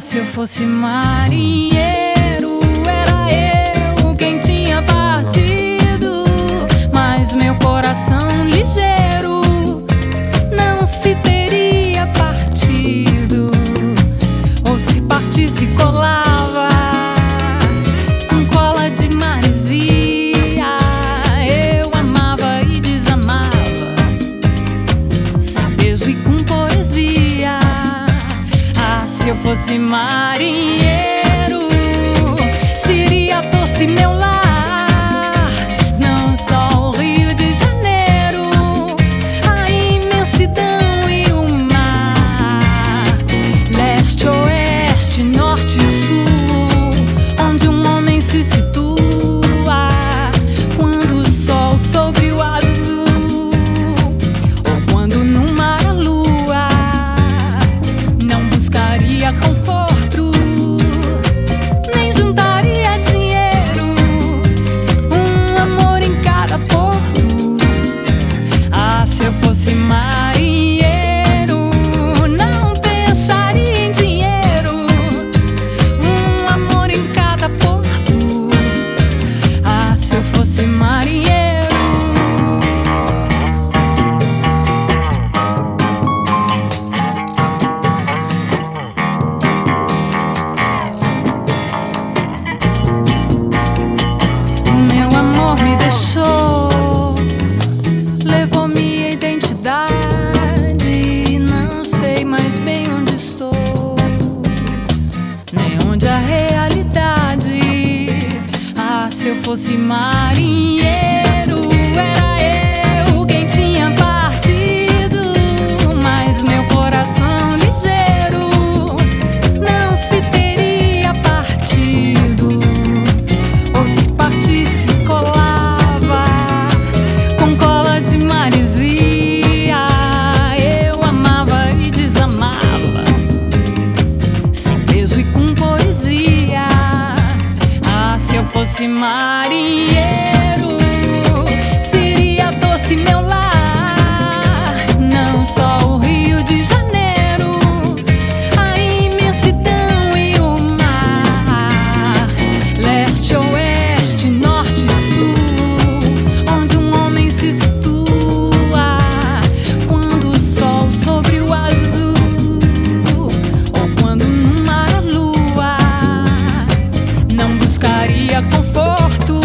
se eu fosse marinheiro. esse marinheiro. deixou, levou minha identidade. Não sei mais bem onde estou, nem onde a realidade. Ah, se eu fosse marinheiro. demais. conforto.